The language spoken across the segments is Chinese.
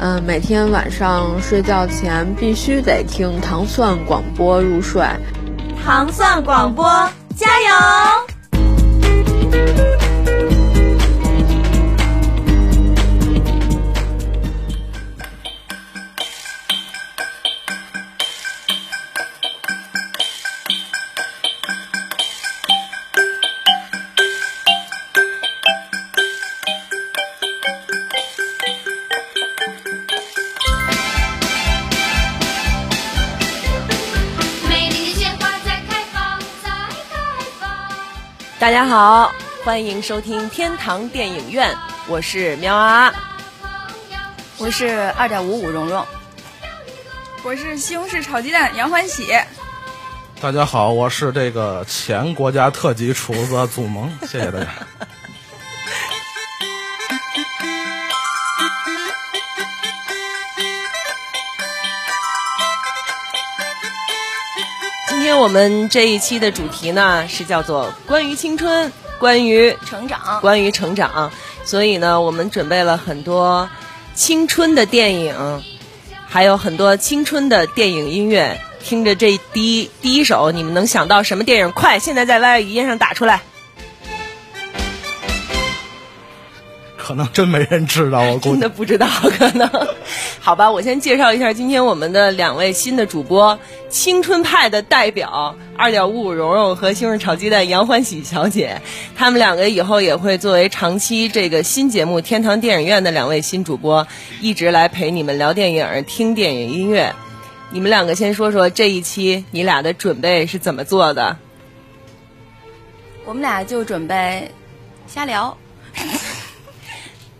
嗯，每天晚上睡觉前必须得听糖蒜广播入睡。糖蒜广播，加油！大家好，欢迎收听天堂电影院，我是喵啊，我是二点五五蓉蓉，我是西红柿炒鸡蛋杨欢喜。大家好，我是这个前国家特级厨子祖萌，谢谢大家。天我们这一期的主题呢是叫做关于青春，关于成长，关于成长。所以呢，我们准备了很多青春的电影，还有很多青春的电影音乐。听着这第一第一首，你们能想到什么电影？快，现在在 Y 语音上打出来。可能真没人知道，我真的不知道，可能。好吧，我先介绍一下今天我们的两位新的主播，青春派的代表二点五五蓉蓉和西红柿炒鸡蛋杨欢喜小姐，他们两个以后也会作为长期这个新节目《天堂电影院》的两位新主播，一直来陪你们聊电影、听电影音乐。你们两个先说说这一期你俩的准备是怎么做的？我们俩就准备瞎聊。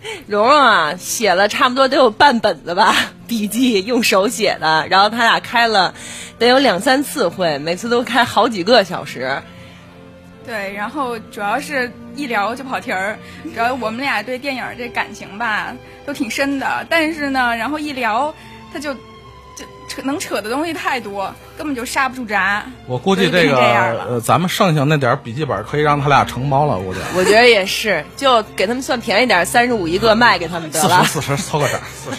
蓉蓉啊，写了差不多得有半本子吧，笔记用手写的。然后他俩开了得有两三次会，每次都开好几个小时。对，然后主要是一聊就跑题儿，主要我们俩对电影这感情吧都挺深的，但是呢，然后一聊他就。扯能扯的东西太多，根本就刹不住闸。我估计这个呃，咱们剩下那点笔记本可以让他俩承包了。估计我觉得也是，就给他们算便宜点，三十五一个卖给他们得了。四十四十凑个整，四十。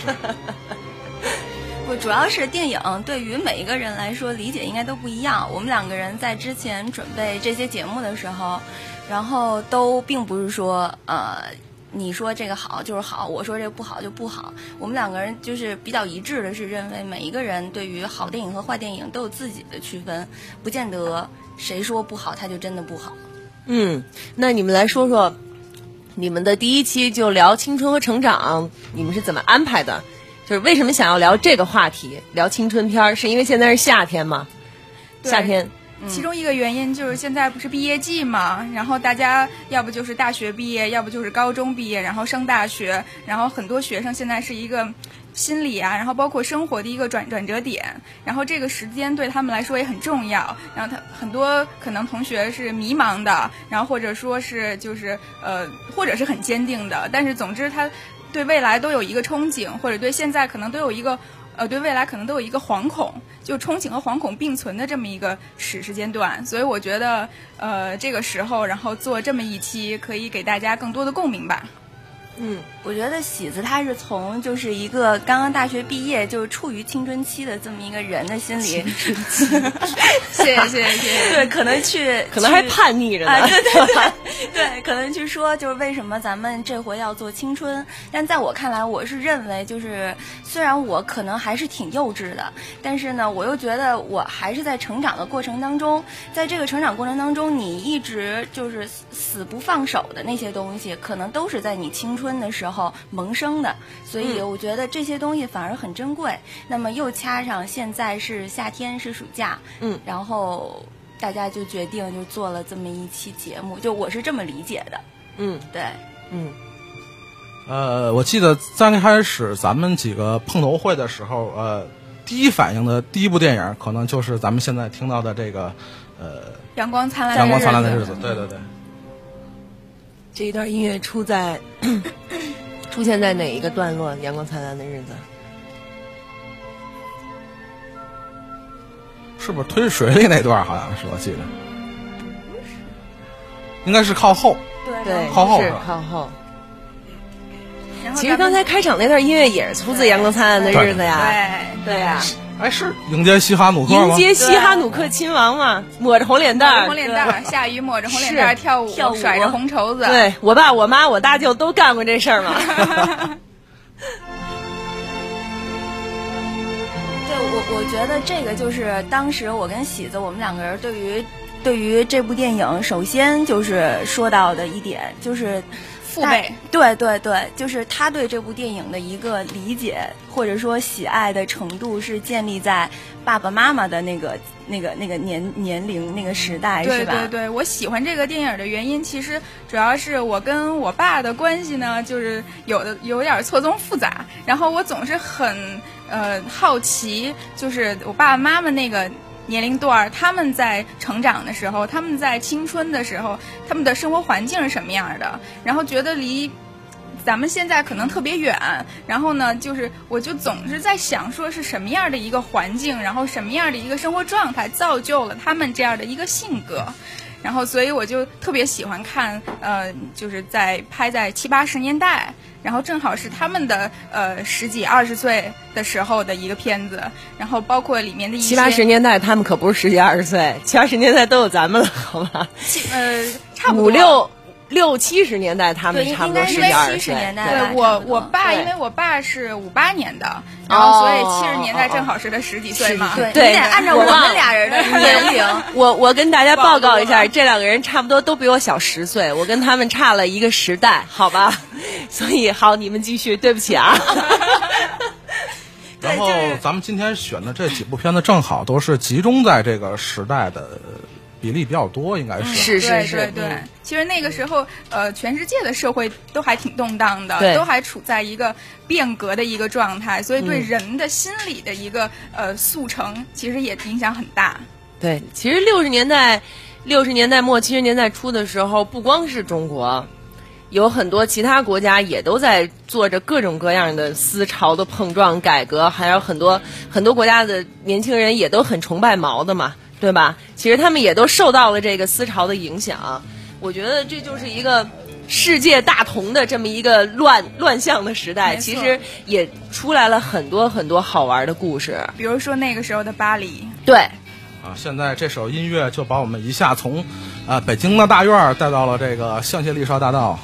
不，主要是电影对于每一个人来说理解应该都不一样。我们两个人在之前准备这些节目的时候，然后都并不是说呃。你说这个好就是好，我说这个不好就不好。我们两个人就是比较一致的，是认为每一个人对于好电影和坏电影都有自己的区分，不见得谁说不好他就真的不好。嗯，那你们来说说，你们的第一期就聊青春和成长，你们是怎么安排的？就是为什么想要聊这个话题，聊青春片儿？是因为现在是夏天吗？夏天。其中一个原因就是现在不是毕业季嘛，然后大家要不就是大学毕业，要不就是高中毕业，然后升大学，然后很多学生现在是一个心理啊，然后包括生活的一个转转折点，然后这个时间对他们来说也很重要，然后他很多可能同学是迷茫的，然后或者说是就是呃，或者是很坚定的，但是总之他对未来都有一个憧憬，或者对现在可能都有一个。呃，对未来可能都有一个惶恐，就憧憬和惶恐并存的这么一个时时间段，所以我觉得，呃，这个时候然后做这么一期，可以给大家更多的共鸣吧。嗯，我觉得喜子他是从就是一个刚刚大学毕业，就是处于青春期的这么一个人的心理。谢谢谢谢。对，可能去，可能还叛逆着呢。对对对，对，可能去说就是为什么咱们这回要做青春？但在我看来，我是认为就是虽然我可能还是挺幼稚的，但是呢，我又觉得我还是在成长的过程当中，在这个成长过程当中，你一直就是死不放手的那些东西，可能都是在你青春。春的时候萌生的，所以我觉得这些东西反而很珍贵。那么又掐上现在是夏天，是暑假，嗯，然后大家就决定就做了这么一期节目，就我是这么理解的。嗯，对，嗯。呃，我记得刚开始咱们几个碰头会的时候，呃，第一反应的第一部电影，可能就是咱们现在听到的这个，呃，阳光灿烂，阳光灿烂的日子，对对对。这一段音乐出在 出现在哪一个段落？阳光灿烂的日子，是不是推水里那段？好像是我记得，应该是靠后，对，靠后是靠后。其实刚才开场那段音乐也是出自《阳光灿烂的日子》呀，对对呀。哎，是迎接西哈努克吗？迎接西哈努克亲王嘛，抹着红脸蛋儿，红脸蛋儿，下雨抹着红脸蛋儿跳舞，跳舞甩着红绸子。对我爸、我妈、我大舅都干过这事儿嘛。对我，我觉得这个就是当时我跟喜子我们两个人对于对于这部电影，首先就是说到的一点就是。父辈，对对对，就是他对这部电影的一个理解或者说喜爱的程度，是建立在爸爸妈妈的那个、那个、那个年年龄、那个时代，是吧？对对对，我喜欢这个电影的原因，其实主要是我跟我爸的关系呢，就是有的有点错综复杂。然后我总是很呃好奇，就是我爸爸妈妈那个。年龄段他们在成长的时候，他们在青春的时候，他们的生活环境是什么样的？然后觉得离咱们现在可能特别远。然后呢，就是我就总是在想，说是什么样的一个环境，然后什么样的一个生活状态，造就了他们这样的一个性格。然后，所以我就特别喜欢看，呃，就是在拍在七八十年代。然后正好是他们的呃十几二十岁的时候的一个片子，然后包括里面的一些七八十年代，他们可不是十几二十岁，七八十年代都有咱们了，好吧？七呃，差不多五六六七十年代，他们差不多十几二十岁。对，我我爸因为我爸是五八年的，然后所以七十年代正好是他十几岁嘛。对，你得按照我们俩人的年龄。我我跟大家报告一下，这两个人差不多都比我小十岁，我跟他们差了一个时代，好吧？所以好，你们继续。对不起啊。然后咱们今天选的这几部片子，正好都是集中在这个时代的比例比较多，应该是。是是是。对，其实那个时候，呃，全世界的社会都还挺动荡的，都还处在一个变革的一个状态，所以对人的心理的一个呃速成，其实也影响很大。对，其实六十年代、六十年代末、七十年代初的时候，不光是中国。有很多其他国家也都在做着各种各样的思潮的碰撞、改革，还有很多很多国家的年轻人也都很崇拜毛的嘛，对吧？其实他们也都受到了这个思潮的影响。我觉得这就是一个世界大同的这么一个乱乱象的时代，其实也出来了很多很多好玩的故事。比如说那个时候的巴黎，对。啊，现在这首音乐就把我们一下从，呃，北京的大院带到了这个香榭丽舍大道。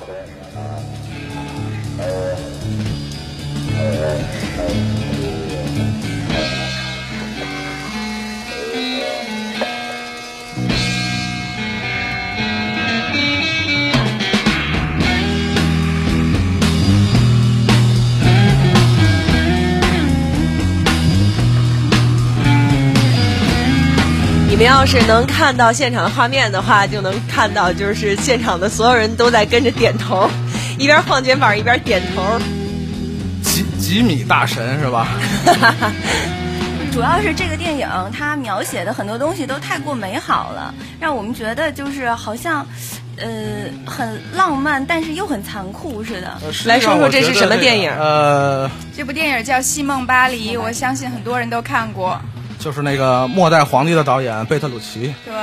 你们要是能看到现场的画面的话，就能看到，就是现场的所有人都在跟着点头。一边晃肩膀一边点头，几几米大神是吧？主要是这个电影它描写的很多东西都太过美好了，让我们觉得就是好像，呃，很浪漫，但是又很残酷似的。来说说这是什么电影？呃，这部电影叫《戏梦巴黎》，我相信很多人都看过。就是那个《末代皇帝》的导演贝特鲁奇。对，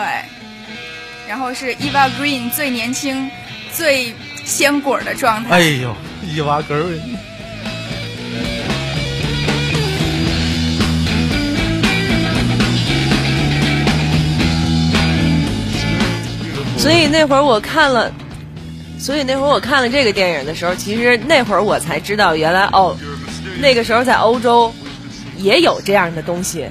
然后是 Eva Green 最年轻、最。鲜果的状态。哎呦，伊娃根儿。所以那会儿我看了，所以那会儿我看了这个电影的时候，其实那会儿我才知道，原来哦，那个时候在欧洲也有这样的东西，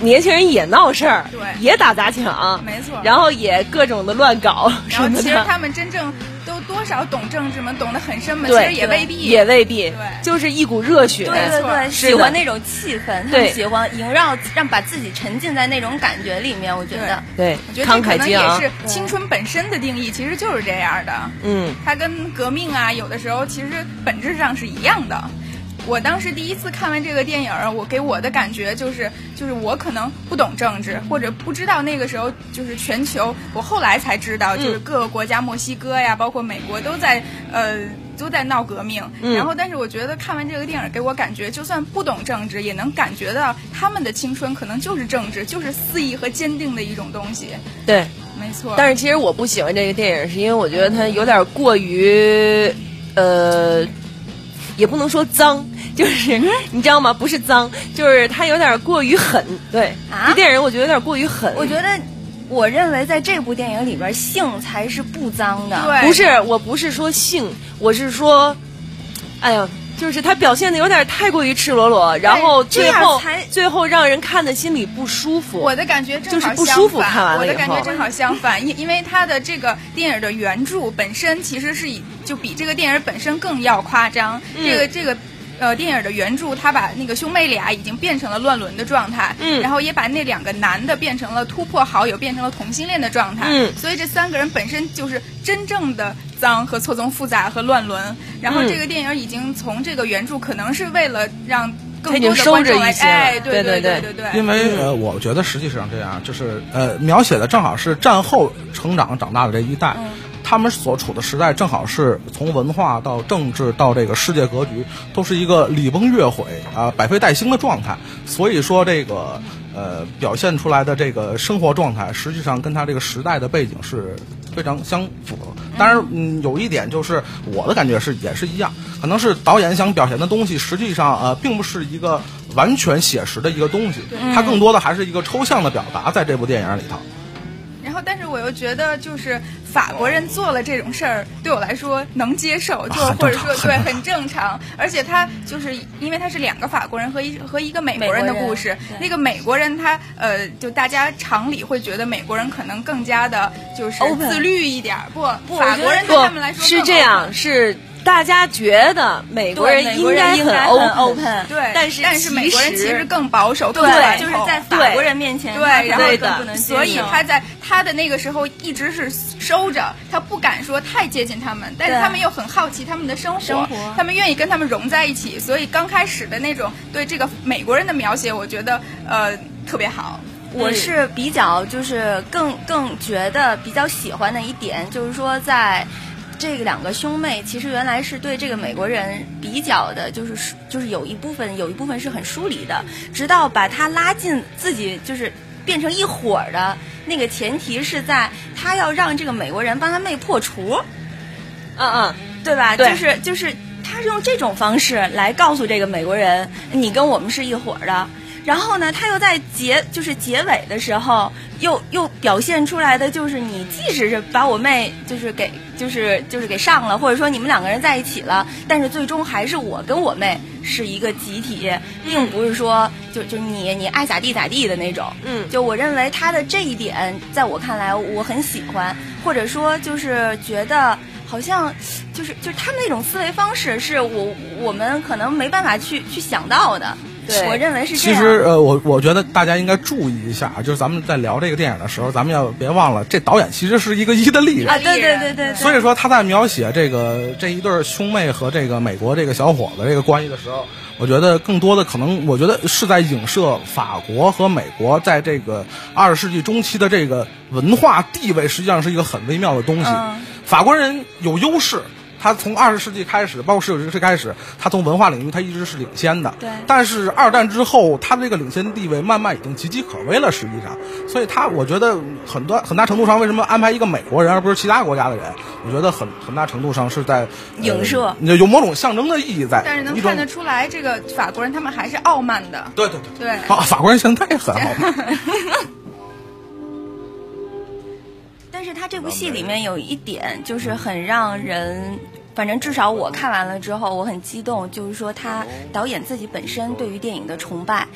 年轻人也闹事儿，对，也打砸抢，没错，然后也各种的乱搞，然后其实他们真正。都多少懂政治嘛？懂得很深嘛？其，实也未必，也未必，对，就是一股热血，对对对，喜欢那种气氛，他对们喜欢萦绕，让把自己沉浸在那种感觉里面。我觉得，对我觉，得这可能也是青春本身的定义，其实就是这样的。嗯，它跟革命啊，有的时候其实本质上是一样的。我当时第一次看完这个电影，我给我的感觉就是，就是我可能不懂政治，或者不知道那个时候就是全球，我后来才知道，就是各个国家，墨西哥呀，包括美国都在呃都在闹革命。嗯然后，但是我觉得看完这个电影，给我感觉，就算不懂政治，也能感觉到他们的青春可能就是政治，就是肆意和坚定的一种东西。对。没错，但是其实我不喜欢这个电影，是因为我觉得它有点过于，呃，也不能说脏，就是你知道吗？不是脏，就是他有点过于狠。对，啊这电影我觉得有点过于狠。我觉得，我认为在这部电影里边，性才是不脏的。对不是，我不是说性，我是说，哎呀。就是他表现的有点太过于赤裸裸，然后最后才最后让人看的心里不舒服。我的感觉正就是不舒服反看完了我的感觉正好相反，因因为他的这个电影的原著本身其实是以就比这个电影本身更要夸张。嗯这个这个。呃，电影的原著，他把那个兄妹俩已经变成了乱伦的状态，嗯然后也把那两个男的变成了突破好友，变成了同性恋的状态，嗯。所以这三个人本身就是真正的脏和错综复杂和乱伦。然后嗯这个电影已经从这个原著，可能是为了让他更多的已经收着观众来，一些了哎，对对对对对，因为呃，我觉得实际上这样，就是呃，描写的正好是战后成长长大的这一代，他们所处的时代正好是从文化到政治到这个世界格局，都是一个礼崩乐毁啊、百废待兴的状态。所以说这个呃表现出来的这个生活状态，实际上跟他这个时代的背景是非常相符合。当然，嗯，有一点就是我的感觉是也是一样，可能是导演想表现的东西，实际上呃并不是一个完全写实的一个东西，它更多的还是一个抽象的表达，在这部电影里头。然后，但是我又觉得，就是法国人做了这种事儿，对我来说能接受，就很或者说对很正常。而且他就是因为他是两个法国人和一和一个美国人的故事，那个美国人他呃，就大家常理会觉得美国人可能更加的就是自律一点儿，不，不法国人对他们来说更是这样，是大家觉得美国人应该该很 open 对，但是但是美国人其实更保守，更对，就是在法国人面前，对，然后对的。更不能接受。所以他在他的那个时候一直是收着，他不敢说太接近他们，但是他们又很好奇他们的生活他们愿意跟他们融在一起，所以刚开始的那种对这个美国人的描写，我觉得呃特别好。我是比较就是更更觉得比较喜欢的一点，就是说在。这个两个兄妹其实原来是对这个美国人比较的，就是就是有一部分有一部分是很疏离的，直到把他拉进自己就是变成一伙儿的那个前提是在他要让这个美国人帮他妹破除，嗯嗯，对吧？对就是就是他是用这种方式来告诉这个美国人，你跟我们是一伙儿的。然后呢，他又在结就是结尾的时候，又又表现出来的就是你即使是把我妹就是给就是就是给上了，或者说你们两个人在一起了，但是最终还是我跟我妹是一个集体，并不是说就就你你爱咋地咋地的那种。嗯就我认为他的这一点，在我看来我很喜欢，或者说就是觉得。好像就是就是他们那种思维方式是我我们可能没办法去去想到的，对我认为是这其。实呃，我我觉得大家应该注意一下，就是咱们在聊这个电影的时候，咱们要别忘了，这导演其实是一个意大利人。啊，对对对对对，所以说他在描写这个这一对兄妹和这个美国这个小伙子这个关系的时候，我觉得更多的可能，我觉得是在影射法国和美国在这个二十世纪中期的这个文化地位，实际上是一个很微妙的东西。嗯法国人有优势。他从二十世纪开始，包括十九世纪开始，他从文化领域他一直是领先的。对但是二战之后，他的这个领先地位慢慢已经岌岌可危了。实际上，所以他我觉得很多很大程度上，为什么安排一个美国人而不是其他国家的人？我觉得很很大程度上是在影射呃有某种象征的意义在。但是能看得出来，这个法国人他们还是傲慢的。对对对。对，啊，法国人现在也很好嘛。但是他这部戏里面有一点就是很让人反正至少我看完了之后，我很激动，就是说他导演自己本身对于电影的崇拜。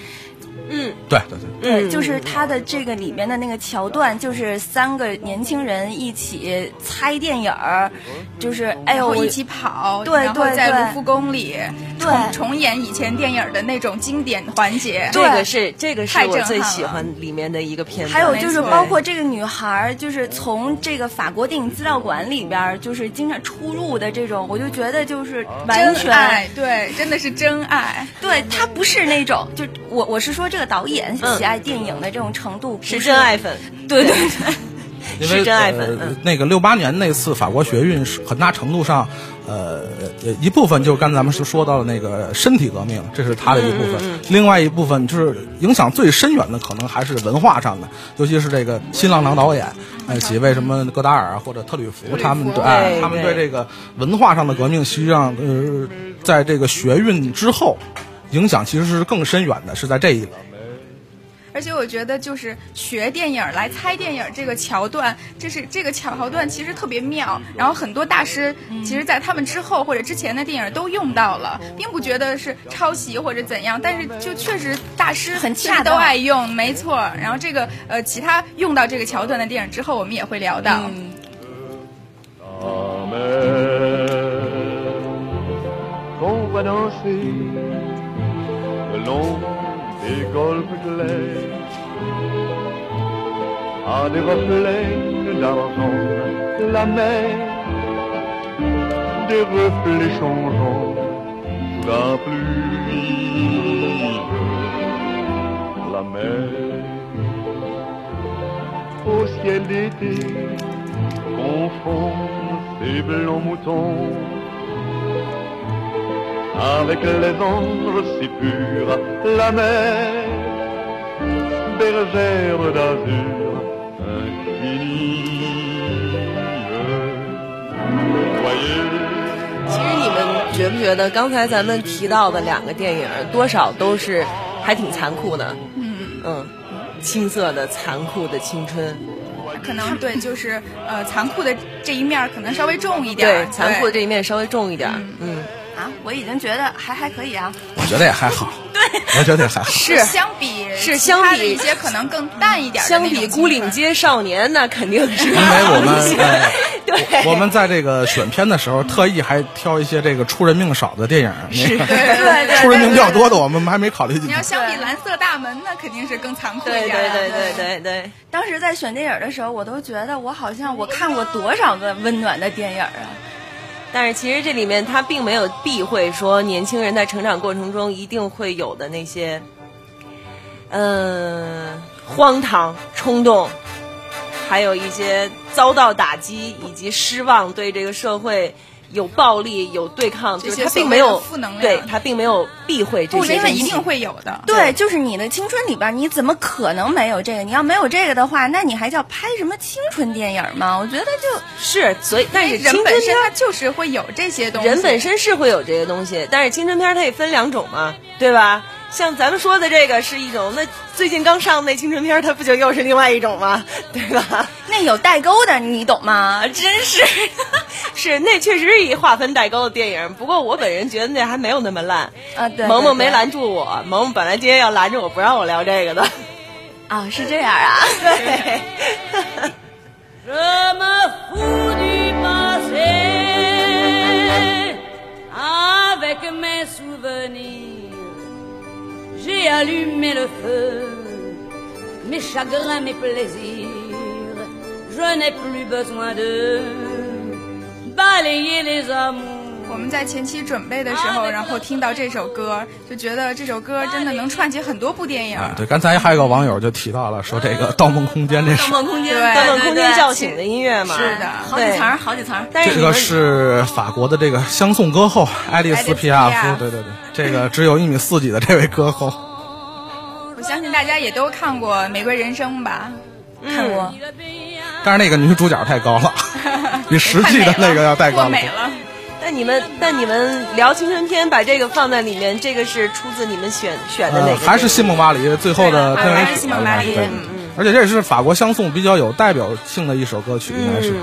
嗯，对对对，对，就是他的这个里面的那个桥段，就是三个年轻人一起猜电影儿，就是哎呦一起跑，对对，在卢浮宫里重重演以前电影的那种经典环节。这个是这个是我最喜欢里面的一个片段。还有就是包括这个女孩，就是从这个法国电影资料馆里边，就是经常出入的这种，我就觉得就是完全对，真的是真爱。对她不是那种，就我我是说这。这个导演喜爱电影的这种程度是真爱粉，对对对，因为 真爱粉。那个六八年那次法国学运，很大程度上，呃，一部分就是刚才咱们是说到的那个身体革命，这是他的一部分；另外一部分就是影响最深远的，可能还是文化上的，尤其是这个新浪潮导演，呃，几位什么戈达尔或者特吕弗，他们对，他们对。这个文化上的革命，实际上呃，在这个学运之后，影响其实是更深远的，是在这一个。而且我觉得，就是学电影来猜电影这个桥段，这是这个桥段其实特别妙。然后很多大师，其实在他们之后或者之前的电影都用到了，并不觉得是抄袭或者怎样。但是就确实大师很恰都爱用，没错。然后这个呃，其他用到这个桥段的电影之后，我们也会聊到。Des golfes à des reflets d'argent la mer des reflets changeants la pluie. La mer au ciel d'été confond ses blancs moutons avec les anges si purs, la mer, bergère d'azur infinie. Voyez. 其实你们觉不觉得，刚才咱们提到的两个电影，多少都是还挺残酷的。嗯嗯，青涩的、残酷的青春。可能对，就是呃，残酷的这一面可能稍微重一点。对，残酷的这一面稍微重一点。嗯。啊，我已经觉得还还可以啊。我觉得也还好。对，我觉得也还好。是相比是相比一些可能更淡一点的。相比《孤岭街少年》，那肯定是。因为我们 对，我们在这个选片的时候，特意还挑一些这个出人命少的电影。是，对 对。出人命比较多的，我们还没考虑进去。你要相比《蓝色大门》，那肯定是更残酷一点。对对对对对。当时在选电影的时候，我都觉得我好像我看过多少个温暖的电影啊。但是其实这里面他并没有避讳说年轻人在成长过程中一定会有的那些，嗯，荒唐、冲动，还有一些遭到打击以及失望，对这个社会。有暴力，有对抗，就是他并没有负能量，对他并没有避讳这些，因为一定会有的。对，就是你的青春里边，你怎么可能没有这个？你要没有这个的话，那你还叫拍什么青春电影吗？我觉得就是，所以但是人本身它就是会有这些东西，人本身是会有这些东西，但是青春片它也分两种嘛，对吧？像咱们说的这个是一种，那最近刚上那青春片，它不就又是另外一种吗？对吧？那有代沟的，你懂吗？真是，是那确实是一划分代沟的电影。不过我本人觉得那还没有那么烂啊。对，萌萌没拦住我，萌萌本来今天要拦着我不让我聊这个的。啊，是这样啊。对。J'ai allumé le feu, mes chagrins, mes plaisirs, je n'ai plus besoin de balayer les amours. 我们在前期准备的时候，然后听到这首歌，就觉得这首歌真的能串起很多部电影。对，刚才还有个网友就提到了，说这个《盗梦空间》这是《盗梦空间》对，《盗梦空间》叫醒的音乐嘛？是的，好几层，好几层。这个是法国的这个相送歌后爱丽丝皮亚夫，对对对，这个只有一米四几的这位歌后。我相信大家也都看过《玫瑰人生》吧？看过。但是那个女主角太高了，比实际的那个要太高了。美了。那你们，那你们聊青春片，把这个放在里面，这个是出自你们选选的哪个？还是西蒙巴黎最后的片尾曲？对，而且这也是法国相送比较有代表性的一首歌曲，应该是。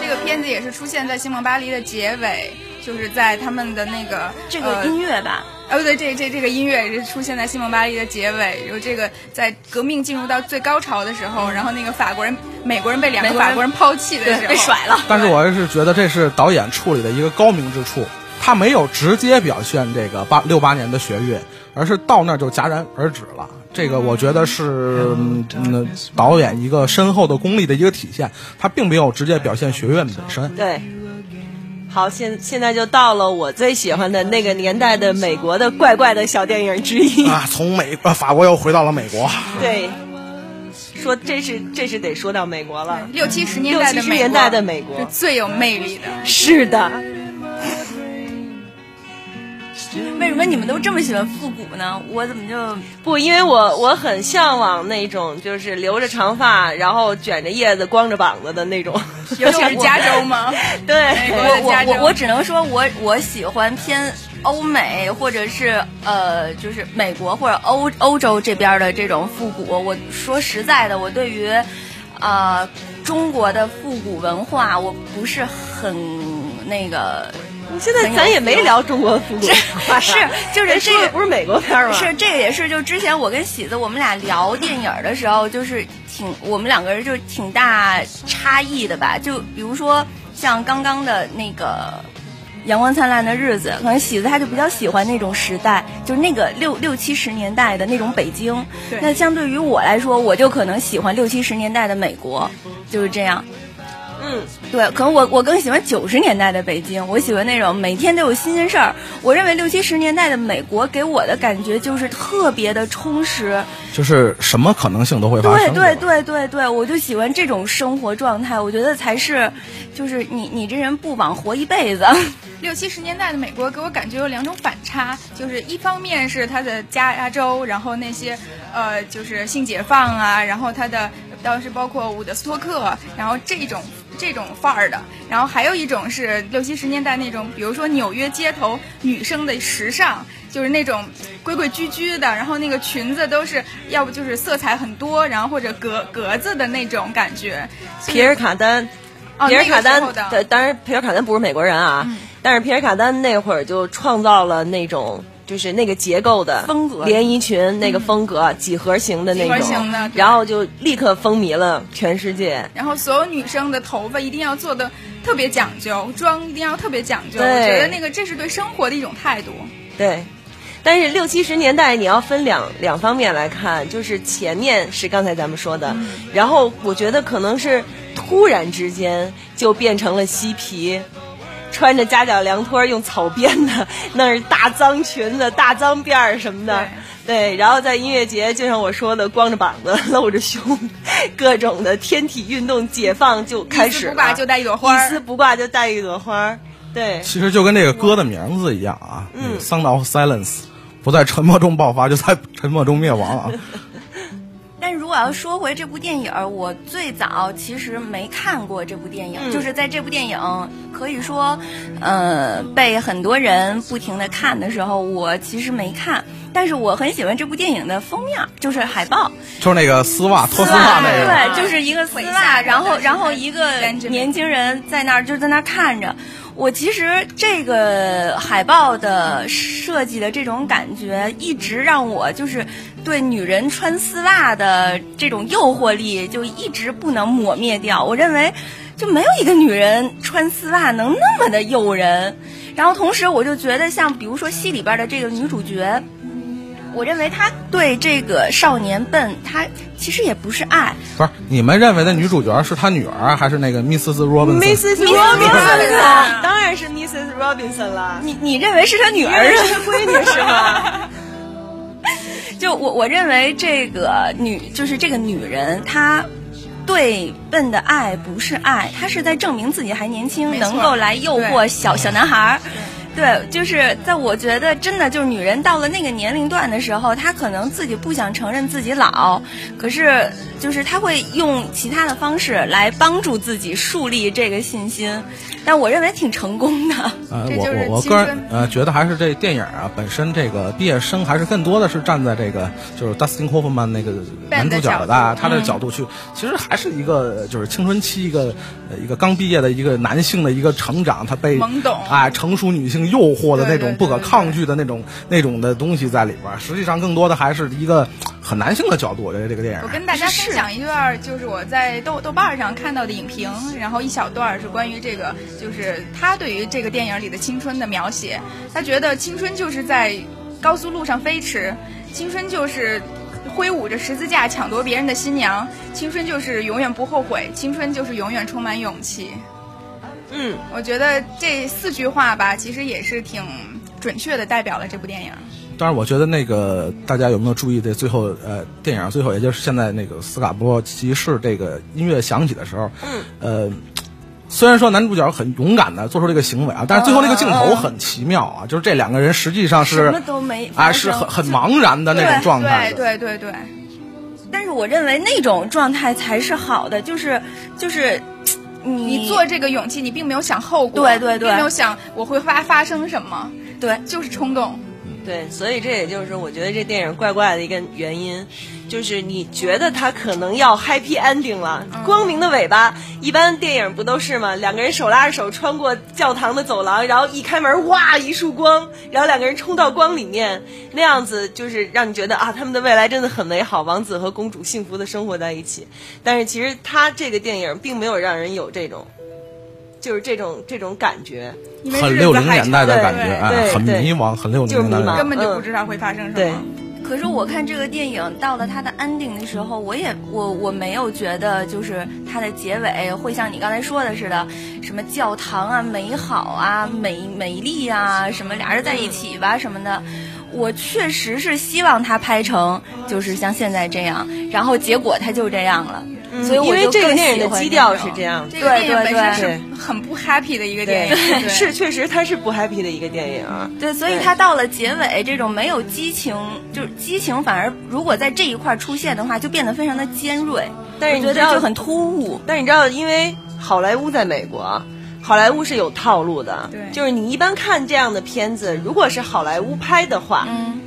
这个片子也是出现在《星梦巴黎》的结尾，就是在他们的那个这个音乐吧。哦，对，这这这个音乐也是出现在《西蒙巴利》的结尾，有这个在革命进入到最高潮的时候，然后那个法国人、美国人被两个法国人抛弃的时候，被甩了。但是我是觉得这是导演处理的一个高明之处，他没有直接表现这个八六八年的学运，而是到那儿就戛然而止了。这个我觉得是嗯导演一个深厚的功力的一个体现，他并没有直接表现学院本身。对。好，现现在就到了我最喜欢的那个年代的美国的怪怪的小电影之一啊！从美呃法国又回到了美国。对，说这是这是得说到美国了，六七十年代的年代的美国是最有魅力的。是的。为什么你们都这么喜欢复古呢？我怎么就不？因为我我很向往那种就是留着长发，然后卷着叶子、光着膀子的那种。尤其是加州吗？对，我我我我只能说我我喜欢偏欧美或者是呃，就是美国或者欧欧洲这边的这种复古。我说实在的，我对于啊中国的复古文化，我不是很那个。现在咱也没聊中国复古，是就是这个不是美国片吗？是这个也是，就之前我跟喜子我们俩聊电影的时候，就是挺我们两个人就挺大差异的吧。就比如说像刚刚的那个《阳光灿烂的日子》，可能喜子他就比较喜欢那种时代，就是那个六六七十年代的那种北京。那相对于我来说，我就可能喜欢六七十年代的美国，就是这样。嗯，对，可能我我更喜欢九十年代的北京，我喜欢那种每天都有新鲜事儿。我认为六七十年代的美国给我的感觉就是特别的充实，就是什么可能性都会发生。对对对对对，我就喜欢这种生活状态，我觉得才是，就是你你这人不枉活一辈子。六七十年代的美国给我感觉有两种反差，就是一方面是他的加州，然后那些呃就是性解放啊，然后他的当时包括伍德斯托克，然后这种。这种范儿的，然后还有一种是六七十年代那种，比如说纽约街头女生的时尚，就是那种规规矩矩的，然后那个裙子都是要不就是色彩很多，然后或者格格子的那种感觉。皮尔卡丹，皮尔卡丹，对，当然皮尔卡丹不是美国人啊，但是皮尔卡丹那会儿就创造了那种。就是那个结构的风格，连衣裙那个风格，几何型的那种，然后就立刻风靡了全世界。然后所有女生的头发一定要做的特别讲究，妆一定要特别讲究。我觉得那个这是对生活的一种态度。对，但是六七十年代你要分两两方面来看，就是前面是刚才咱们说的，然后我觉得可能是突然之间就变成了嬉皮。穿着夹脚凉拖，用草编的，那是大脏裙子、大脏辫儿什么的，对。然后在音乐节，就像我说的，光着膀子、露着胸，各种的天体运动解放就开始了。一丝不挂就带一朵花，一丝不挂就带一朵花，对。其实就跟这个歌的名字一样啊，嗯，Sound of Silence，不在沉默中爆发，就在沉默中灭亡啊。但如果要说回这部电影，我最早其实没看过这部电影，就是在这部电影可以说，呃，被很多人不停的看的时候，我其实没看。但是我很喜欢这部电影的封面，就是海报，就是那个丝袜脱丝袜那个，对，就是一个丝袜，然后然后一个年轻人在那儿就在那儿看着。我其实这个海报的设计的这种感觉，一直让我就是对女人穿丝袜的这种诱惑力就一直不能抹灭掉。我认为，就没有一个女人穿丝袜能那么的诱人。然后同时，我就觉得像比如说戏里边的这个女主角。我认为她对这个少年笨，她其实也不是爱。不是你们认为的女主角是她女儿，还是那个 Mrs. Robinson？Mrs. Robinson，当然是 Mrs. Robinson 了。你你认为是她女儿，是他闺女是吗？就我我认为这个女就是这个女人，她对笨的爱不是爱，她是在证明自己还年轻，能够来诱惑小小男孩。对，就是在我觉得真的就是女人到了那个年龄段的时候，她可能自己不想承认自己老，可是就是她会用其他的方式来帮助自己树立这个信心，但我认为挺成功的。呃，我我我个人呃觉得还是这电影啊本身这个毕业生还是更多的是站在这个就是 Dustin Hoffman 那个男主角的他的角度去，其实还是一个就是青春期一个呃一个刚毕业的一个男性的一个成长，他被懵懂啊成熟女性诱惑的那种不可抗拒的那种那种的东西在里边，实际上更多的还是一个很男性的角度。我觉得这个电影，我跟大家分享一段，就是我在豆豆瓣上看到的影评，然后一小段是关于这个，就是他对于这个电影里的青春的描写。他觉得青春就是在高速路上飞驰，青春就是挥舞着十字架抢夺别人的新娘，青春就是永远不后悔，青春就是永远充满勇气。嗯，我觉得这四句话吧，其实也是挺准确的代表了这部电影。当然，我觉得那个大家有没有注意这最后呃电影最后，也就是现在那个斯卡波骑士这个音乐响起的时候，嗯，呃，虽然说男主角很勇敢的做出这个行为啊，但是最后那个镜头很奇妙啊，就是这两个人实际上是什么都没啊，是很很茫然的那种状态。对对对对。但是我认为那种状态才是好的，就是就是。你你做这个勇气，你并没有想后果，对对对，并没有想我会发发生什么，对，就是冲动。对，所以这也就是我觉得这电影怪怪的一个原因，就是你觉得他可能要 happy ending 了，光明的尾巴。一般电影不都是吗？两个人手拉着手穿过教堂的走廊，然后一开门，哇，一束光，然后两个人冲到光里面，那样子就是让你觉得啊，他们的未来真的很美好，王子和公主幸福的生活在一起。但是其实他这个电影并没有让人有这种。就是这种这种感觉，很六零年代的感觉，哎，很迷茫，很六零年代，根本就不知道会发生什么。可是我看这个电影到了它的 ending 的时候，我也我我没有觉得就是它的结尾会像你刚才说的似的，什么教堂啊、美好啊、美美丽啊，什么俩人在一起吧什么的。我确实是希望它拍成就是像现在这样，然后结果它就这样了。所以因为这个电影的基调是这样，这个电影本身是很不 happy 的一个电影，是确实它是不 happy 的一个电影。对，所以它到了结尾，这种没有激情，就是激情反而如果在这一块出现的话，就变得非常的尖锐。但是你觉得就很突兀。但是你知道，因为好莱坞在美国，好莱坞是有套路的，对，就是你一般看这样的片子，如果是好莱坞拍的话，嗯。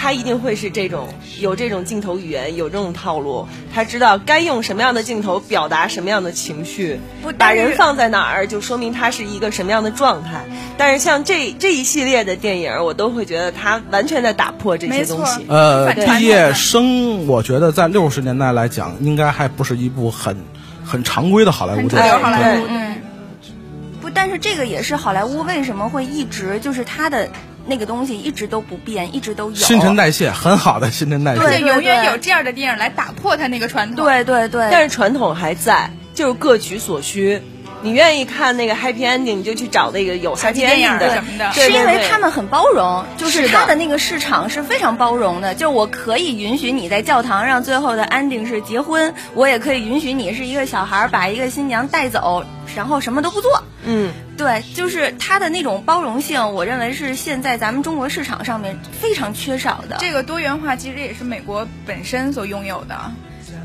他一定会是这种有这种镜头语言，有这种套路。他知道该用什么样的镜头表达什么样的情绪，把人放在哪儿，就说明他是一个什么样的状态。但是像这这一系列的电影，我都会觉得他完全在打破这些东西。呃，毕业生，我觉得在六十年代来讲，应该还不是一部很很常规的好莱坞电影。好莱坞，嗯。不，但是这个也是好莱坞为什么会一直就是它的。那个东西一直都不变，一直都有新陈代谢，很好的新陈代谢。对，永远有这样的电影来打破它那个传统。对对对，但是传统还在，就是各取所需。你愿意看那个 happy ending，你就去找那个有 happy ending 的什么的。是因为他们很包容，就是他的那个市场是非常包容的。就我可以允许你在教堂上最后的 ending 是结婚，我也可以允许你是一个小孩把一个新娘带走，然后什么都不做。嗯，对，就是他的那种包容性，我认为是现在咱们中国市场上面非常缺少的。这个多元化其实也是美国本身所拥有的。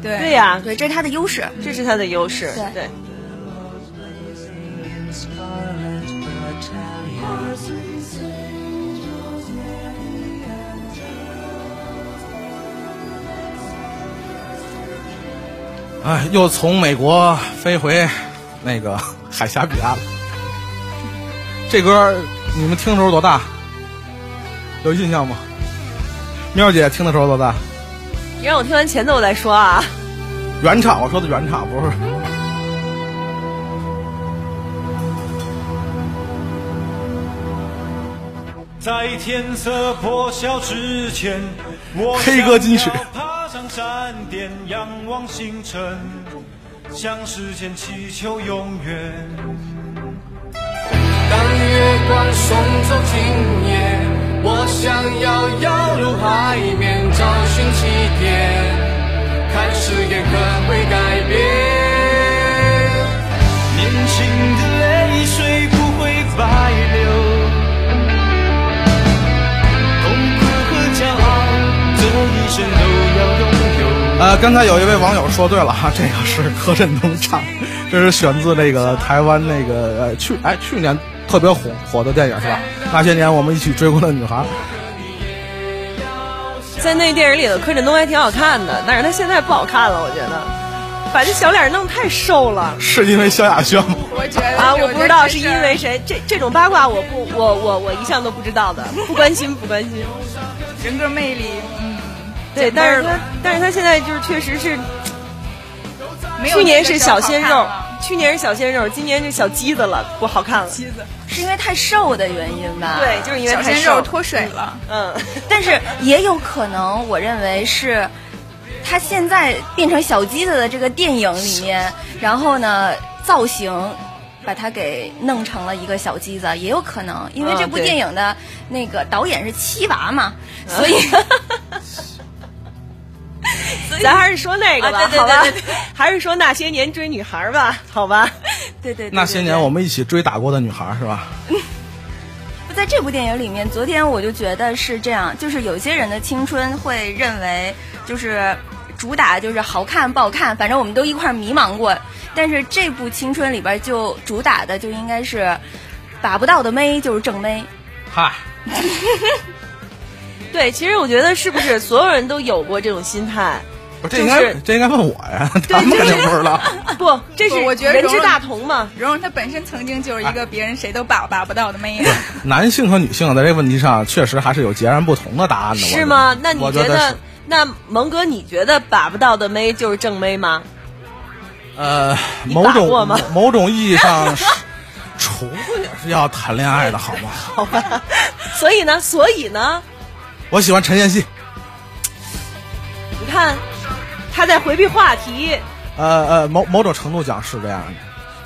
对对呀，对，这是它的优势，这是它的优势。对。哎，又从美国飞回那个 海峡彼岸了。这歌你们听的时候多大？有印象吗？喵姐听的时候多大？你让我听完前奏再说啊。原唱，我说的原唱不是。在天色破晓之前，我黑歌金曲。上闪电，仰望星辰，向时间祈求永远。当月光送走今夜，我想要游入海面，找寻起点，看誓言可会改变。年轻的泪水不会白流。呃，刚才有一位网友说对了哈，这个是柯震东唱，这是选自那个台湾那个呃去哎去年特别火火的电影是吧？那些年我们一起追过的女孩。在那电影里的柯震东还挺好看的，但是他现在不好看了，我觉得，把这小脸弄太瘦了。是因为萧亚轩吗？我觉得啊，我不知道是因为谁。这这种八卦我不我我我一向都不知道的，不关心不关心。人格魅力，嗯，对，但是他但是他现在就是确实是，去年是小鲜肉去年是小鲜肉，今年是小鸡子了，不好看了。鸡子是因为太瘦的原因吧？对，就是因为小太瘦脱水了。嗯，但是也有可能，我认为是他现在变成小鸡子的这个电影里面，然后呢造型把他给弄成了一个小鸡子，也有可能，因为嗯这部电影的那个导演是七娃嘛，所以。咱还是说那个吧，啊对对好吧？还是说那些年追女孩吧，好吧？对对对那些年我们一起追打过的女孩是吧？在这部电影里面，昨天我就觉得是这样，就是有些人的青春会认为，就是主打就是好看不好看，反正我们都一块儿迷茫过。但是这部青春里边就主打的就应该是把不到的妹就是正妹。嗨，对，其实我觉得是不是所有人都有过这种心态？不是这应该、就是这应该问我呀，他们肯定不知道。不，这是我觉得人之大同嘛。蓉蓉她本身曾经就是一个别人谁都把把不到的妹子。男性和女性在这个问题上确实还是有截然不同的答案的。是吗？那你觉得？那蒙哥，你觉得把不到的妹就是正妹吗？呃，某种某种意义上是，厨子也是要谈恋爱的好吗？好吧，所以呢，所以呢，我喜欢陈妍希。你看他在回避话题，呃呃，某某种程度讲是这样的，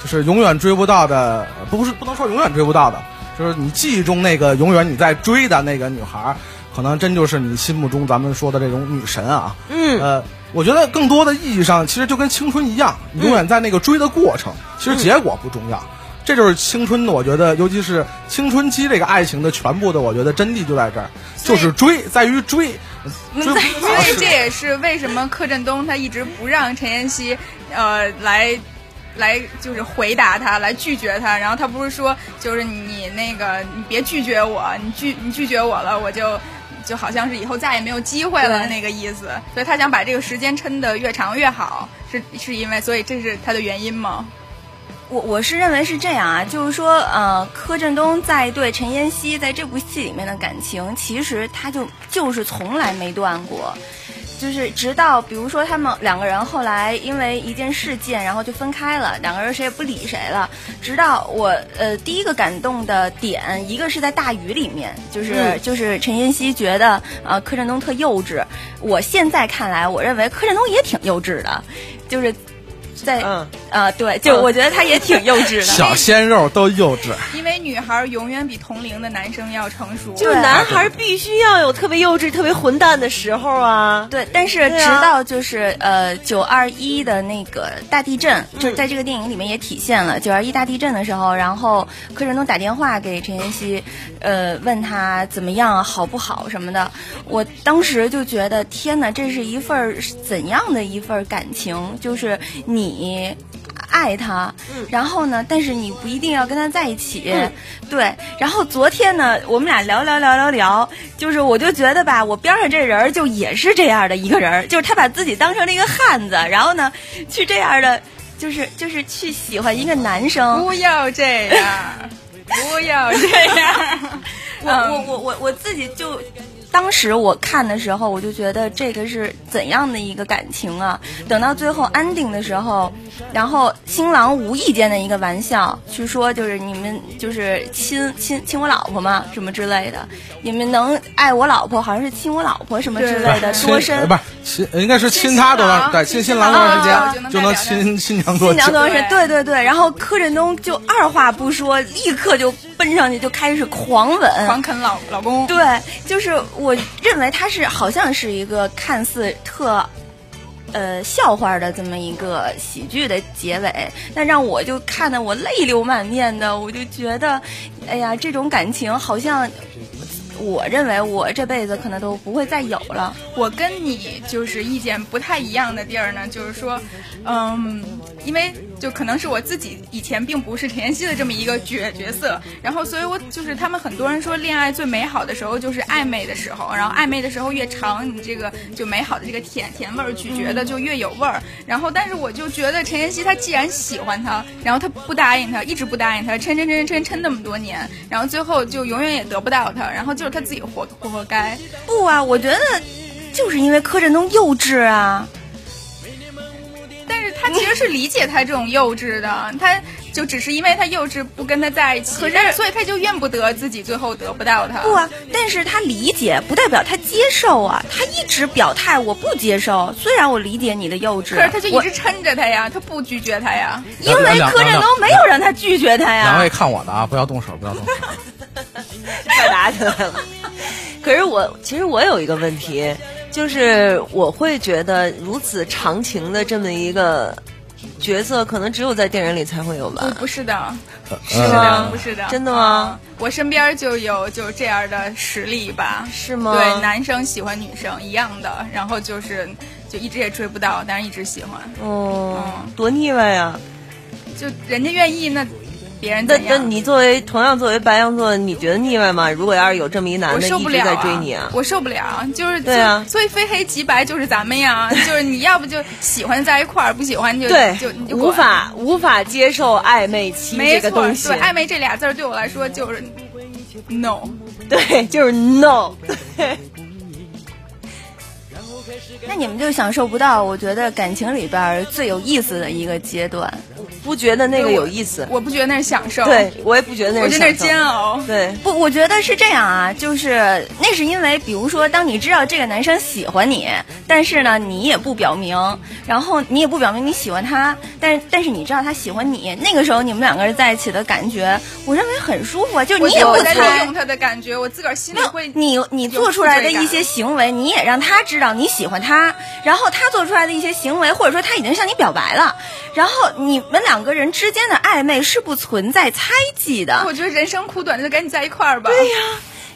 就是永远追不到的，不是不能说永远追不到的，就是你记忆中那个永远你在追的那个女孩，可能真就是你心目中咱们说的这种女神啊。嗯呃，我觉得更多的意义上，其实就跟青春一样，你永远在那个追的过程，其实结果不重要。这就是青春的，我觉得，尤其是青春期这个爱情的全部的，我觉得真谛就在这儿，就是追，在于追，追不因到是为这也是为什么柯震东他一直不让陈妍希，呃，来。来就是回答他，来拒绝他，然后他不是说就是你那个你别拒绝我，你拒你拒绝我了，我就就好像是以后再也没有机会了对那个意思，所以他想把这个时间抻得越长越好，是是因为所以这是他的原因吗？我我是认为是这样啊，就是说，呃，柯震东在对陈妍希在这部戏里面的感情，其实他就就是从来没断过，就是直到比如说他们两个人后来因为一件事件，然后就分开了，两个人谁也不理谁了。直到我呃第一个感动的点，一个是在大雨里面，就是、嗯就是陈妍希觉得呃柯震东特幼稚，我现在看来，我认为柯震东也挺幼稚的，就是在嗯呃对，就我觉得他也挺幼稚的。小鲜肉都幼稚。因为女孩永远比同龄的男生要成熟，就男孩必须要有特别幼稚、特别混蛋的时候啊。对，但是直到就是呃九二一的那个大地震，嗯就是在这个电影里面也体现了九二一大地震的时候，然后柯震东打电话给陈妍希，呃问他怎么样好不好什么的，我当时就觉得天哪，这是一份怎样的一份感情？就是你。爱他，然后呢，但是你不一定要跟他在一起，嗯对。然后昨天呢，我们俩聊聊聊聊聊，就是我就觉得吧，我边上这人就也是这样的一个人，就是他把自己当成了一个汉子，然后呢，去这样的，就是就是去喜欢一个男生，不要这样，不要这样。我我我我我自己就。当时我看的时候，我就觉得这个是怎样的一个感情啊！等到最后安定的时候，然后新郎无意间的一个玩笑，去说就是你们就是亲亲亲我老婆嘛，什么之类的，你们能爱我老婆，好像是亲我老婆什么之类的，多深呃不是亲，应该是亲他多长，对，亲新郎多长时啊间就能亲新娘多久？新娘多长时间？对对对，然后柯震东就二话不说，立刻就奔上去就开始狂吻，狂啃老老公。对，就是我我认为他是好像是一个看似特。呃，笑话的这么一个喜剧的结尾，那让我就看的我泪流满面的，我就觉得，哎呀，这种感情好像我认为我这辈子可能都不会再有了。我跟你就是意见不太一样的地儿呢，就是说，嗯，因为就可能是我自己以前并不是陈妍希的这么一个角角色，然后所以我就是他们很多人说恋爱最美好的时候就是暧昧的时候，然后暧昧的时候越长，你这个就美好的这个甜甜味儿咀嚼的就越有味儿。然后但是我就觉得陈妍希她既然喜欢他，然后他不答应他，一直不答应他，抻抻抻抻抻那么多年，然后最后就永远也得不到他，然后就是他自己活活活该。不啊，我觉得就是因为柯震东幼稚啊。但是他其实是理解他这种幼稚的，他就只是因为他幼稚不跟他在一起，可是所以他就怨不得自己最后得不到他。不啊，但是他理解不代表他接受啊，他一直表态我不接受，虽然我理解你的幼稚，可是他就一直撑着他呀，他不拒绝他呀，因为柯震东没有让他拒绝他呀。两位看我的啊，不要动手，不要动手。快打起来了。可是我其实我有一个问题，就是我会觉得如此长情的这么一个角色，可能只有在电影里才会有吧？不不是的，是的？不是的，真的吗？我身边就有就这样的实例吧？是吗？对，男生喜欢女生一样的，然后就是就一直也追不到，但是一直喜欢。哦，多腻歪呀！就人家愿意那。别人那那你作为同样作为白羊座，你觉得腻歪吗？如果要是有这么一男的一直在追你啊，我受不了，就是对啊，所以非黑即白就是咱们呀，就是你要不就喜欢在一块儿，不喜欢就对，就就无法无法接受暧昧期这个东西。对，暧昧这俩字儿对我来说就是 no，对，就是 no。那你们就享受不到，我觉得感情里边最有意思的一个阶段。不觉得那个有意思，我不觉得那是享受，对我也不觉得那是，我觉得那是煎熬。对，不，我觉得是这样啊，就是那是因为，比如说，当你知道这个男生喜欢你，但是呢，你也不表明，然后你也不表明你喜欢他，但是但是你知道他喜欢你，那个时候你们两个人在一起的感觉，我认为很舒服啊。就你也不在利用他的感觉，我自个儿心里会，你你做出来的一些行为，你也让他知道你喜欢他，然后他做出来的一些行为，或者说他已经向你表白了，然后你们两个人之间的。暧昧是不存在猜忌的。我觉得人生苦短，就赶紧在一块儿吧。对呀，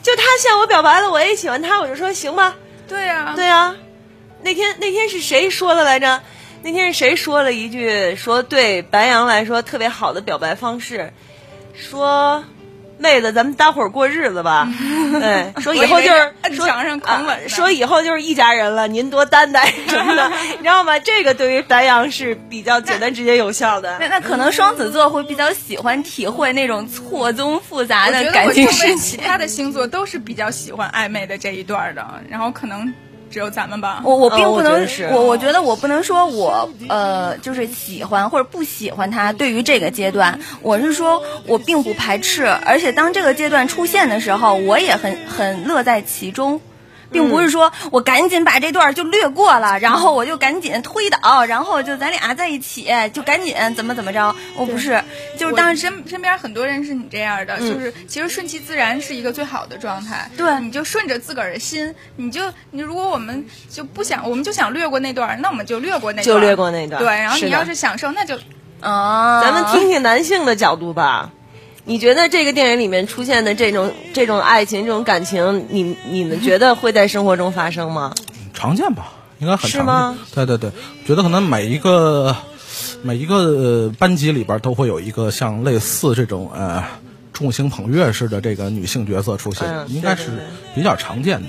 就他向我表白了，我也喜欢他，我就说行吧。对呀，对呀。那天那天是谁说的来着？那天是谁说了一句说对白羊来说特别好的表白方式？说。妹子，咱们待会儿过日子吧。对，说以后就是说墙上狂吻。说以后就是一家人了，您多担待什么的，你知道吗？这个对于白羊是比较简单、直接、有效的。那那可能双子座会比较喜欢体会那种错综复杂的感情事情。其他的星座都是比较喜欢暧昧的这一段的，然后可能。只有咱们吧，我我并不能，我我觉得我不能说我呃就是喜欢或者不喜欢他。对于这个阶段，我是说我并不排斥，而且当这个阶段出现的时候，我也很很乐在其中。并不是说我赶紧把这段就略过了，然后我就赶紧推倒，然后就咱俩在一起，就赶紧怎么怎么着。我不是，就是当身身边很多人是你这样的，就是其实顺其自然是一个最好的状态。对，你就顺着自个儿的心，你就你如果我们就不想，我们就想略过那段，那我们就略过那段，就略过那段。对，然后你要是享受，那就啊，咱们听听男性的角度吧。你觉得这个电影里面出现的这种这种爱情、这种感情，你你们觉得会在生活中发生吗？常见吧，应该很常见。吗？对对对，觉得可能每一个每一个班级里边都会有一个像类似这种呃众星捧月似的这个女性角色出现，应该是比较常见的。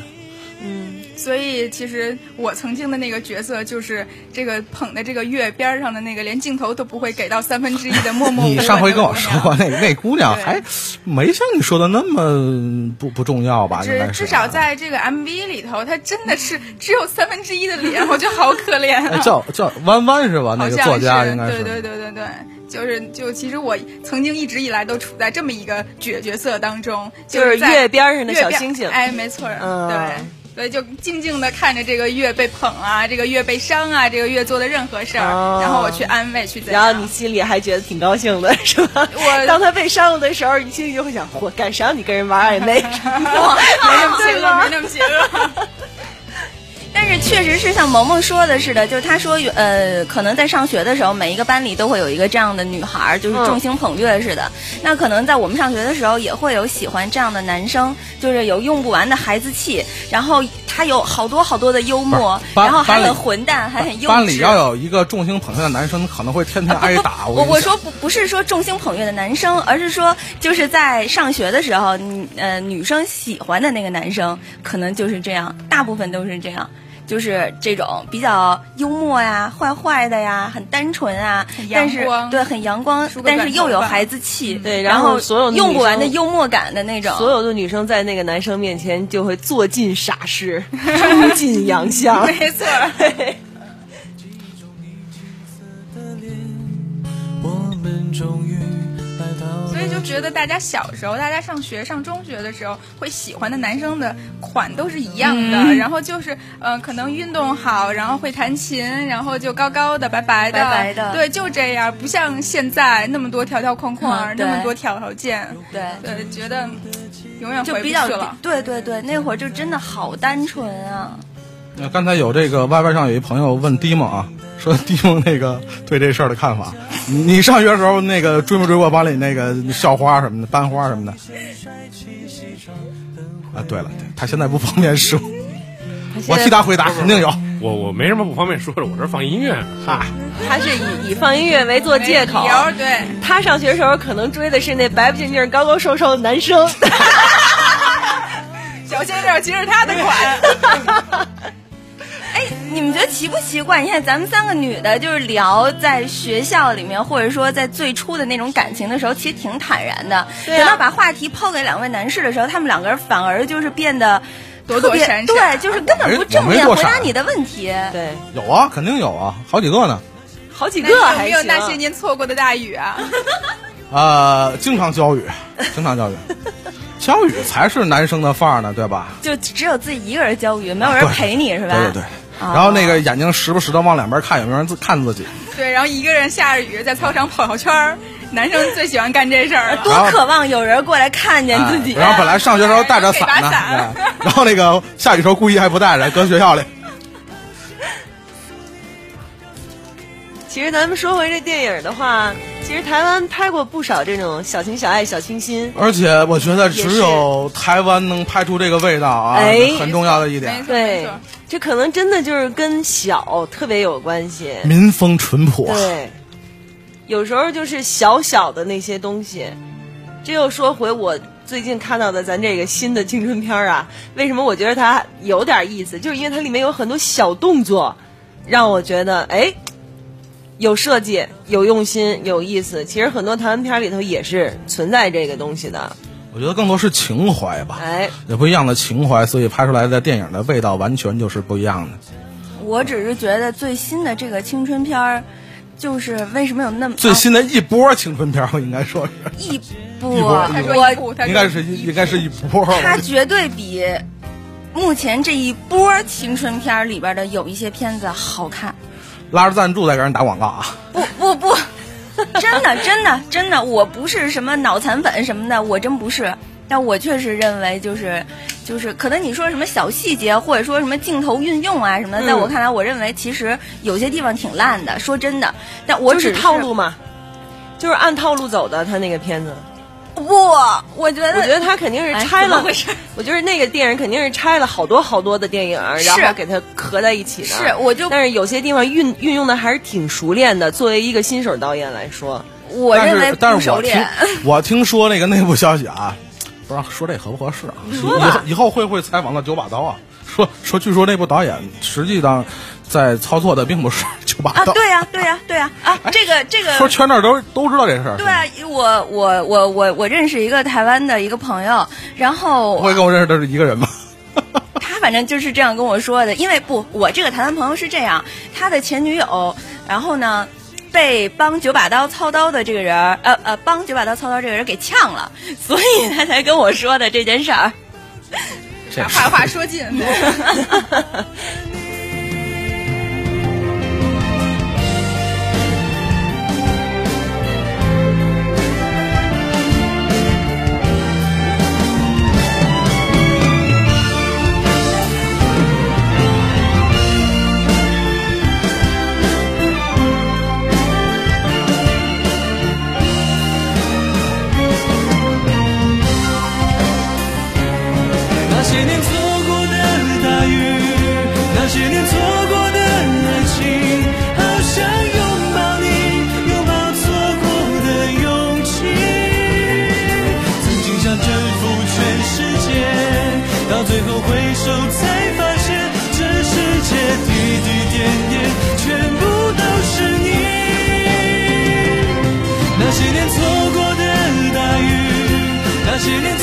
所以，其实我曾经的那个角色就是这个捧的这个月边上的那个，连镜头都不会给到 三分之一的默默。你上回跟我说过，那那姑娘还没像你说的那么不不重要吧？至至少在这个 MV 里头，她真的是只有三分之一的脸，我觉得好可怜。叫叫弯弯是吧？那个作家应该是。对对对对对，就是就其实我曾经一直以来都处在这么一个角角色当中，就是月边上的小星星。哎，没错，对。所以就静静的看着这个月被捧啊，这个月被伤啊，这个月做的任何事儿，然后我去安慰，去怎样？然后你心里还觉得挺高兴的，是吧？我当他被伤了的时候，你心里就会想：我干啥？你跟人玩暧昧？没那么邪恶，没那么邪恶。但是确实是像萌萌说的似的，就是他说，呃，可能在上学的时候，每一个班里都会有一个这样的女孩，就是众星捧月似的。那可能在我们上学的时候，也会有喜欢这样的男生，就是有用不完的孩子气，然后他有好多好多的幽默，然后还很混蛋，还很幼稚。班里要有一个众星捧月的男生，可能会天天挨打。我我说不不是说众星捧月的男生，而是说就是在上学的时候，呃，女生喜欢的那个男生，可能就是这样，大部分都是这样。就是这种比较幽默呀、坏坏的呀、很单纯啊，但是对很阳光，但是又有孩子气，对，然后所有用不完的幽默感的那种。所有的女生在那个男生面前就会做尽傻事，出尽洋相。没错。觉得大家小时候，大家上学上中学的时候，会喜欢的男生的款都是一样的，然后就是嗯，可能运动好，然后会弹琴，然后就高高的、白白的，白白的，对，就这样，不像现在那么多条条框框，那么多条件，对。对，觉得永远就比较对对对，那会儿就真的好单纯啊。那刚才有这个 Y Y 上有一朋友问迪蒙啊，说弟兄那个对这事儿的看法。你上学时候那个追没追过班里那个校花什么的、班花什么的？啊，对了，对他现在不方便说。我替他回答，肯定有。我我没什么不方便说的，我这放音乐。哈，他是以以放音乐为做借口。对，他上学时候可能追的是那白不净净、高高瘦瘦的男生。小鲜肉其实他的款。哎，你们觉得奇不奇怪？你看咱们三个女的，就是聊在学校里面，或者说在最初的那种感情的时候，其实挺坦然的。等到把话题抛给两位男士的时候，他们两个人反而就是变得躲躲闪闪，对，就是根本不正面回答你的问题。对，有啊，肯定有啊，好几个呢。好几个，还有那些年错过的大雨啊？呃，经常教雨，经常教雨。教雨才是男生的范儿呢，对吧？就只有自己一个人教雨，没有人陪你是吧？对对对。然后那个眼睛时不时的往两边看，有没有人自看自己？对，然后一个人下着雨在操场跑小圈儿，男生最喜欢干这事儿，多渴望有人过来看见自己。然后本来上学时候带着伞呢，然后那个下雨时候故意还不带着，搁学校里。其实咱们说回这电影的话，其实台湾拍过不少这种小情小爱、小清新。而且我觉得只有台湾能拍出这个味道啊，很重要的一点。对，这可能真的就是跟小特别有关系。民风淳朴。对，有时候就是小小的那些东西。这又说回我最近看到的咱这个新的青春片啊，为什么我觉得它有点意思？就是因为它里面有很多小动作，让我觉得哎。有设计，有用心，有意思。其实很多台湾片里头也是存在这个东西的。我觉得更多是情怀吧，哎，有不一样的情怀，所以拍出来的电影的味道完全就是不一样的。我只是觉得最新的这个青春片儿，就是为什么有那么最新的一波青春片儿，我应该说是 一波，我应该是应该是一波，他绝对比目前这一波青春片里边的有一些片子好看。拉着赞助在给人打广告啊！不不不，真的真的真的，我不是什么脑残粉什么的，我真不是。但我确实认为，就是就是可能你说什么小细节，或者说什么镜头运用啊什么的，在我看来，我认为其实有些地方挺烂的。说真的，但我只是套路嘛，就是按套路走的。他那个片子。不，我觉得，我觉得他肯定是拆了。我觉得那个电影肯定是拆了好多好多的电影，然后给它合在一起的。是，我就。但是有些地方运运用的还是挺熟练的。作为一个新手导演来说，我认为但是我听。我听说那个内部消息啊，不知道说这合不合适啊？以后以后会不会采访到九把刀啊？说说，据说那部导演实际上。在操作的并不是 九把刀啊！对呀，对呀，对呀啊！这个这个说圈内都都知道这事儿。对啊，我我我我我认识一个台湾的一个朋友，然后不会跟我认识的是一个人吗？他反正就是这样跟我说的。因为不，我这个台湾朋友是这样，他的前女友，然后呢，被帮九把刀操刀的这个人，呃呃，帮九把刀操刀这个人给呛了，所以他才跟我说的这件事儿。把坏话说尽。十年。